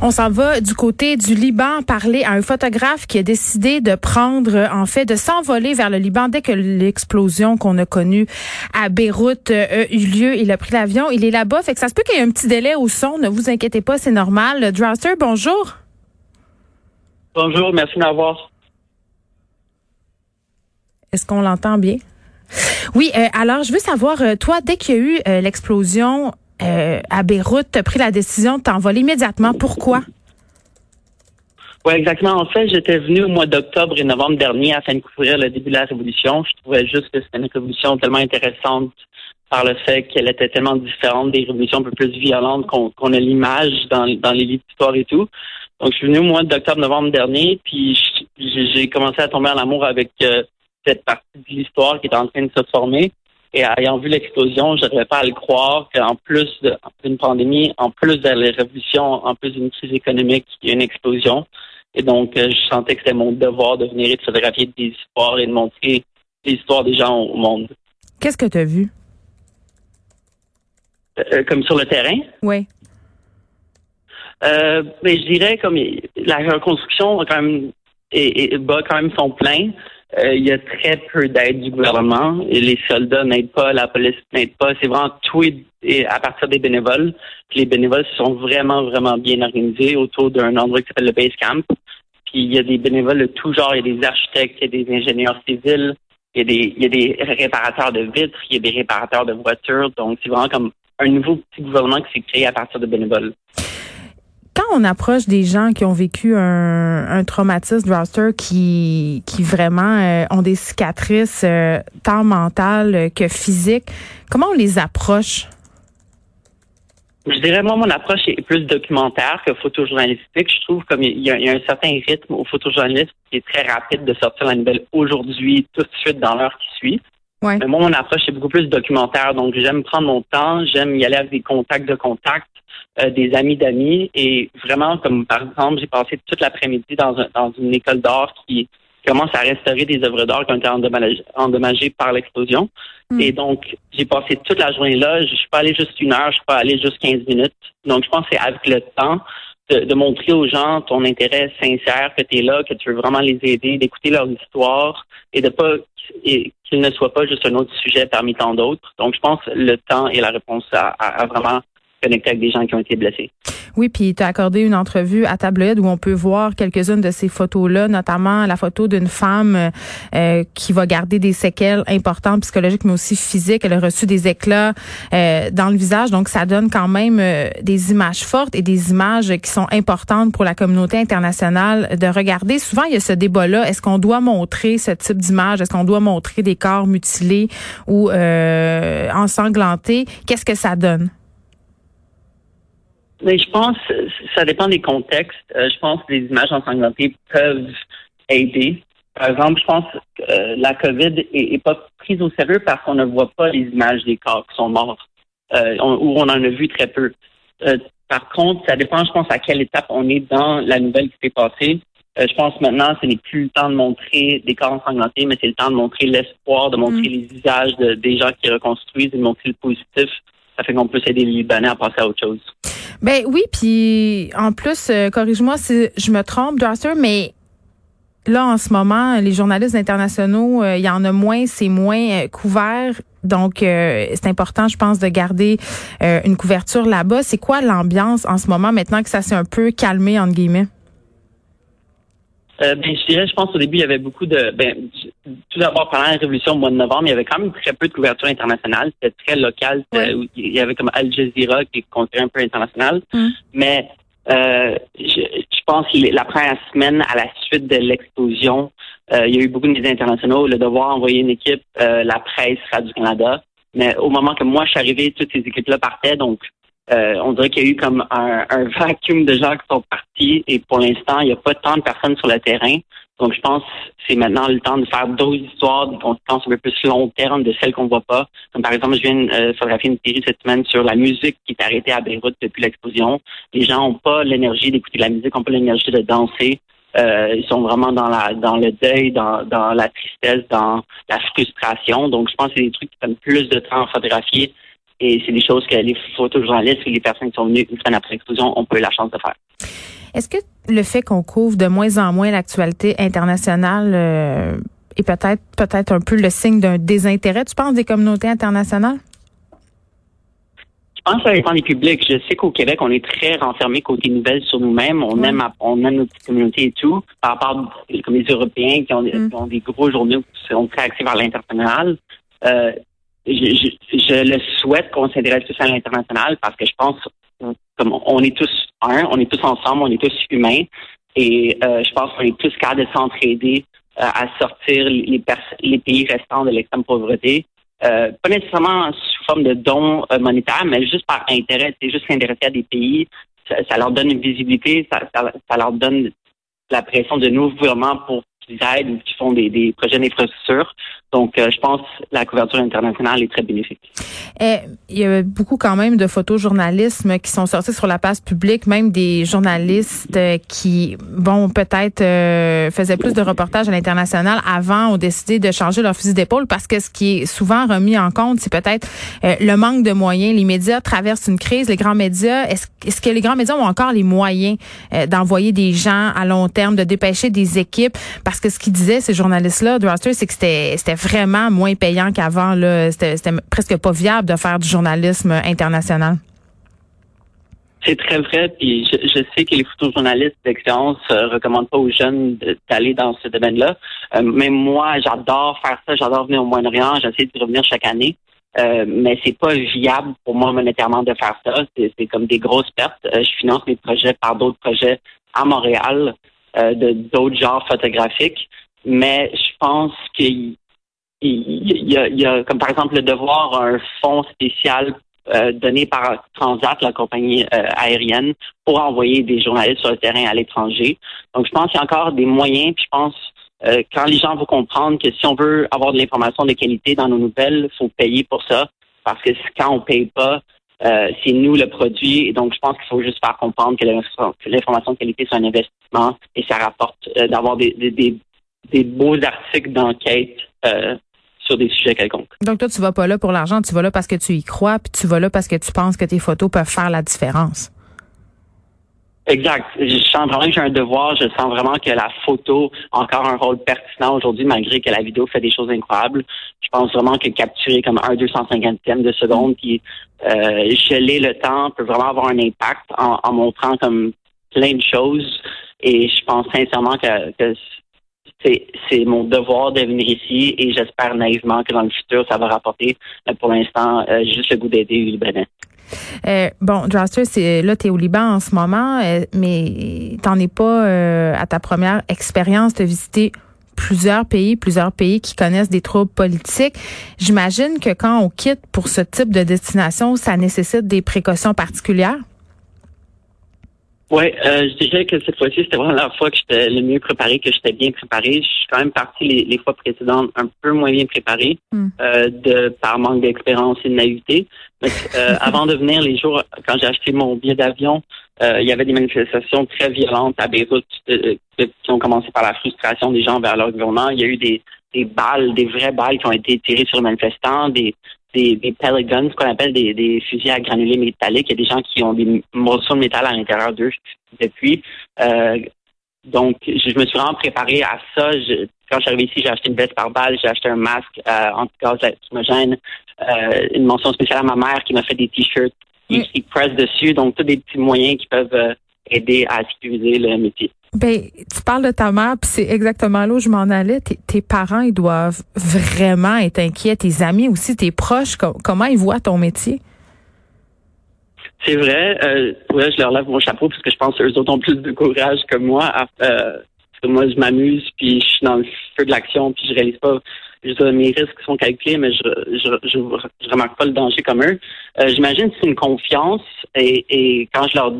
On s'en va du côté du Liban parler à un photographe qui a décidé de prendre, en fait, de s'envoler vers le Liban dès que l'explosion qu'on a connue à Beyrouth euh, a eu lieu. Il a pris l'avion, il est là-bas. Fait que ça se peut qu'il y ait un petit délai au son. Ne vous inquiétez pas, c'est normal. Drowster, bonjour. Bonjour, merci de m'avoir. Est-ce qu'on l'entend bien? Oui, euh, alors je veux savoir, euh, toi, dès qu'il y a eu euh, l'explosion euh, à Beyrouth, tu as pris la décision de t'envoler immédiatement. Pourquoi? Oui, exactement. En fait, j'étais venu au mois d'octobre et novembre dernier afin de couvrir le début de la révolution. Je trouvais juste que c'était une révolution tellement intéressante par le fait qu'elle était tellement différente des révolutions un peu plus violentes qu'on a l'image dans, dans les livres d'histoire et tout. Donc, je suis venu au mois d'octobre-novembre dernier, puis j'ai commencé à tomber en amour avec euh, cette partie de l'histoire qui est en train de se former. Et ayant vu l'explosion, je n'arrivais pas à le croire qu'en plus d'une pandémie, en plus de la révolution, en plus d'une crise économique, il y a une explosion. Et donc, euh, je sentais que c'était mon devoir de venir et de photographier des histoires et de montrer l'histoire des gens au monde. Qu'est-ce que tu as vu? Euh, comme sur le terrain? Oui. Euh, mais je dirais comme la reconstruction a quand même et, bat quand même son plein. Euh, il y a très peu d'aide du gouvernement et les soldats n'aident pas, la police n'aide pas. C'est vraiment tout et à partir des bénévoles. les bénévoles sont vraiment, vraiment bien organisés autour d'un endroit qui s'appelle le Base Camp. Puis il y a des bénévoles de tout genre. Il y a des architectes, il y a des ingénieurs civils, il y a des, il y a des réparateurs de vitres, il y a des réparateurs de voitures. Donc c'est vraiment comme un nouveau petit gouvernement qui s'est créé à partir de bénévoles quand on approche des gens qui ont vécu un, un traumatisme roster qui qui vraiment euh, ont des cicatrices euh, tant mentales que physiques, comment on les approche? Je dirais, moi, mon approche est plus documentaire que photojournalistique. Je trouve comme il y, a, un certain rythme au photojournalisme qui est très rapide de sortir la nouvelle aujourd'hui, tout de suite dans l'heure qui suit. Ouais. Mais moi, mon approche est beaucoup plus documentaire. Donc, j'aime prendre mon temps, j'aime y aller avec des contacts de contacts. Euh, des amis d'amis. Et vraiment, comme par exemple, j'ai passé toute l'après-midi dans, dans une école d'art qui commence à restaurer des œuvres d'art qui ont été endommagées, par l'explosion. Hmm. Et donc, j'ai passé toute la journée là. Je suis pas allé juste une heure, je suis pas allé juste 15 minutes. Donc, je pense que c'est avec le temps de, montrer aux gens ton intérêt sincère, que tu es là, que tu veux vraiment les aider, d'écouter leur histoire et de pas qu'il ne soit pas juste un autre sujet parmi tant d'autres. Donc, je pense que le temps est la réponse à vraiment Oui, puis tu as accordé une entrevue à Tabloïd où on peut voir quelques-unes de ces photos-là, notamment la photo d'une femme euh, qui va garder des séquelles importantes psychologiques, mais aussi physiques. Elle a reçu des éclats euh, dans le visage, donc ça donne quand même euh, des images fortes et des images qui sont importantes pour la communauté internationale de regarder. Souvent, il y a ce débat-là. Est-ce qu'on doit montrer ce type d'image? Est-ce qu'on doit montrer des corps mutilés ou ensanglantés? Qu'est-ce que ça donne? Mais je pense, ça dépend des contextes. Euh, je pense que les images ensanglantées peuvent aider. Par exemple, je pense que euh, la COVID est, pas prise au sérieux parce qu'on ne voit pas les images des corps qui sont morts, euh, ou on en a vu très peu. par contre, ça dépend, je pense, à quelle étape on est dans la nouvelle qui s'est passée. je pense maintenant, ce n'est plus le temps de montrer des corps ensanglantés, mais c'est le temps de montrer l'espoir, de montrer mm. les visages des gens qui reconstruisent, de montrer le positif. Ça fait qu'on peut aider les Libanais à passer à autre chose. Ben oui, puis en plus, euh, corrige-moi si je me trompe, Drasser, mais là, en ce moment, les journalistes internationaux, euh, il y en a moins, c'est moins euh, couvert. Donc, c'est important, je pense, de garder une couverture là-bas. C'est quoi l'ambiance en ce moment, maintenant que ça s'est un peu calmé, entre guillemets? Euh, ben, je dirais, je pense au début, il y avait beaucoup de. Ben, tout d'abord, pendant la révolution au mois de novembre, il y avait quand même très peu de couverture internationale. C'était très local. Il y avait comme Al Jazeera qui est considéré un peu international. Mm. Mais euh, je, je, pense que la première semaine à la suite de l'explosion, euh, il y a eu beaucoup de médias internationaux. Le devoir envoyer une équipe, euh, la presse, Radio-Canada. Mais au moment que moi je suis arrivé, toutes ces équipes-là partaient. Donc, euh, on dirait qu'il y a eu comme un, un vacuum de gens qui sont partis et pour l'instant, il n'y a pas tant de personnes sur le terrain. Donc, je pense que c'est maintenant le temps de faire d'autres histoires, des conséquences un peu plus long terme de celles qu'on voit pas. Comme par exemple, je viens de euh, photographier une série cette semaine sur la musique qui est arrêtée à Beyrouth depuis l'explosion. Les gens n'ont pas l'énergie d'écouter la musique, n'ont pas l'énergie de danser. Euh, ils sont vraiment dans la dans le deuil, dans, dans la tristesse, dans la frustration. Donc, je pense que c'est des trucs qui prennent plus de temps à photographier et c'est des choses que les photojournalistes et les personnes qui sont venues une semaine après l'explosion ont pas eu la chance de faire. Est-ce que le fait qu'on couvre de moins en moins l'actualité internationale euh, est peut-être peut-être un peu le signe d'un désintérêt, tu penses, des communautés internationales? Je pense que ça dépend des publics. Je sais qu'au Québec, on est très renfermé côté nouvelles sur nous-mêmes. On aime on aime nos petites communautés et tout. Par rapport comme les Européens qui ont, mm. qui ont des gros journaux qui sont très axés vers l'international. Euh, je, je, le souhaite qu'on s'intéresse plus à l'international parce que je pense comme on est tous un, on est tous ensemble, on est tous humains et euh, je pense qu'on est tous capables de s'entraider euh, à sortir les, les pays restants de l'extrême pauvreté. Euh, pas nécessairement sous forme de dons monétaires, mais juste par intérêt. C'est juste s'intéresser à des pays, ça, leur donne une visibilité, ça, leur donne la pression de nos gouvernements pour qu'ils aident ou qui font des, des projets d'infrastructure. Donc, euh, je pense que la couverture internationale est très bénéfique. Eh, il y a beaucoup quand même de photojournalisme qui sont sortis sur la place publique, même des journalistes euh, qui, bon, peut-être euh, faisaient plus de reportages à l'international avant ont décidé de changer leur fusil d'épaule parce que ce qui est souvent remis en compte, c'est peut-être le manque de moyens. Les médias traversent une crise. Les grands médias, est-ce est que les grands médias ont encore les moyens d'envoyer des gens à long terme, de dépêcher des équipes? Parce que ce qu'ils disaient, ces journalistes-là, c'est que c'était vraiment moins payant qu'avant. C'était presque pas viable de faire du journalisme international. C'est très vrai, puis je, sais que les photojournalistes d'expérience ne euh, recommandent pas aux jeunes d'aller dans ce domaine-là. Euh, même moi, j'adore faire ça, j'adore venir au Moyen-Orient, j'essaie de revenir chaque année. Euh, mais c'est pas viable pour moi monétairement de faire ça. C'est comme des grosses pertes. Euh, je finance mes projets par d'autres projets à Montréal, de d'autres genres photographiques. Mais je pense qu'il il y, a, y a, comme par exemple le devoir un fonds spécial euh, donné par Transat, la compagnie euh, aérienne, pour envoyer des journalistes sur le terrain à l'étranger. Donc, je pense qu'il y a encore des moyens. Puis je pense euh, quand les gens vont comprendre que si on veut avoir de l'information de qualité dans nos nouvelles, il faut payer pour ça. Parce que quand on paye pas, c'est nous le produit. Et donc, je pense qu'il faut juste faire comprendre que l'information de qualité, c'est un investissement et ça rapporte d'avoir des, des, des, beaux articles d'enquête sur des sujets quelconques. Donc toi, tu vas pas là pour l'argent, tu vas là parce que tu y crois, puis tu vas là parce que tu penses que tes photos peuvent faire la différence. Exact. Je sens vraiment que j'ai un devoir. Je sens vraiment que la photo a encore un rôle pertinent aujourd'hui, malgré que la vidéo fait des choses incroyables. Je pense vraiment que capturer comme un 250e de seconde, puis euh, geler le temps peut vraiment avoir un impact en, montrant comme plein de choses. Et je pense sincèrement que, que c'est mon devoir de venir ici et j'espère naïvement que dans le futur, ça va rapporter. Pour l'instant, euh, juste le goût d'aider les Libanais. Euh, bon, Draster, c'est là, tu es au Liban en ce moment, euh, mais t'en es pas euh, à ta première expérience de visiter plusieurs pays, plusieurs pays qui connaissent des troubles politiques. J'imagine que quand on quitte pour ce type de destination, ça nécessite des précautions particulières. Oui, euh, je dirais que cette fois-ci, c'était vraiment la fois que j'étais le mieux préparé, que j'étais bien préparé. Je suis quand même parti les, fois précédentes un peu moins bien préparé, hmm. euh, de par manque d'expérience et de naïveté. Mais euh, avant de venir, les jours, quand j'ai acheté mon billet d'avion, euh, il y avait des manifestations très violentes à Beyrouth qui ont commencé par la frustration des gens vers leur gouvernement. Il y a eu des, des balles, des vraies balles qui ont été tirées sur les manifestants, des, des, des pellet guns, ce qu'on appelle des, des fusils à granulés métalliques. Il y a des gens qui ont des morceaux de métal à l'intérieur d'eux depuis. Euh, donc, je, me suis vraiment préparé à ça. quand je suis arrivé ici, j'ai acheté une veste par balle, j'ai acheté un masque euh, anti-gaz lacrymogène, euh, une mention spéciale à ma mère qui m'a fait des t-shirts qui, pressent dessus. Donc, tous des petits moyens qui peuvent euh, aider à sécuriser le métier. Ben, tu parles de ta mère, puis c'est exactement là où je m'en allais. Tes, parents, ils doivent vraiment être inquiets. Tes amis aussi, tes proches, comment ils voient ton métier? C'est vrai. Euh, ouais, je leur lève mon chapeau parce que je pense qu'eux autres ont plus de courage que moi euh, moi, je m'amuse, puis je suis dans le feu de l'action, puis je réalise pas. Je mes risques sont calculés, mais je, je, je, remarque pas le danger comme eux. Euh, J'imagine que c'est une confiance, et, et quand je leur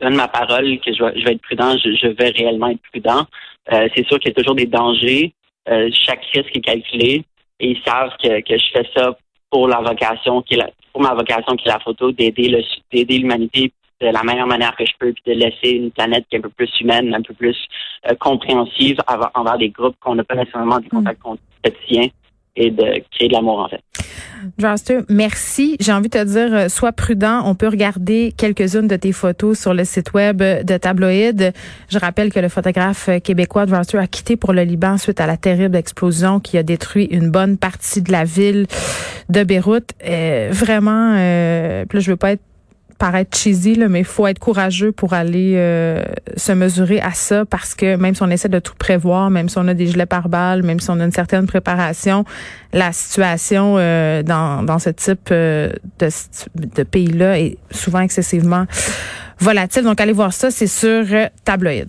donne ma parole que je vais, je vais être prudent, je, je vais réellement être prudent. Euh, c'est sûr qu'il y a toujours des dangers. Euh, chaque risque est calculé et ils savent que, que je fais ça pour la vocation qui est la, pour ma vocation qui est la photo, d'aider le d'aider l'humanité de la meilleure manière que je peux, puis de laisser une planète qui est un peu plus humaine, un peu plus euh, compréhensive envers des groupes qu'on n'a pas nécessairement des contacts quotidiens et de créer de l'amour en fait. Merci. J'ai envie de te dire, euh, sois prudent. On peut regarder quelques-unes de tes photos sur le site web de Tabloïd. Je rappelle que le photographe québécois Draster a quitté pour le Liban suite à la terrible explosion qui a détruit une bonne partie de la ville de Beyrouth. Euh, vraiment, euh, là, je veux pas être paraître cheesy, là, mais il faut être courageux pour aller euh, se mesurer à ça parce que même si on essaie de tout prévoir, même si on a des gilets pare-balles, même si on a une certaine préparation, la situation euh, dans, dans ce type euh, de, de pays-là est souvent excessivement volatile. Donc, allez voir ça, c'est sur Tabloïd.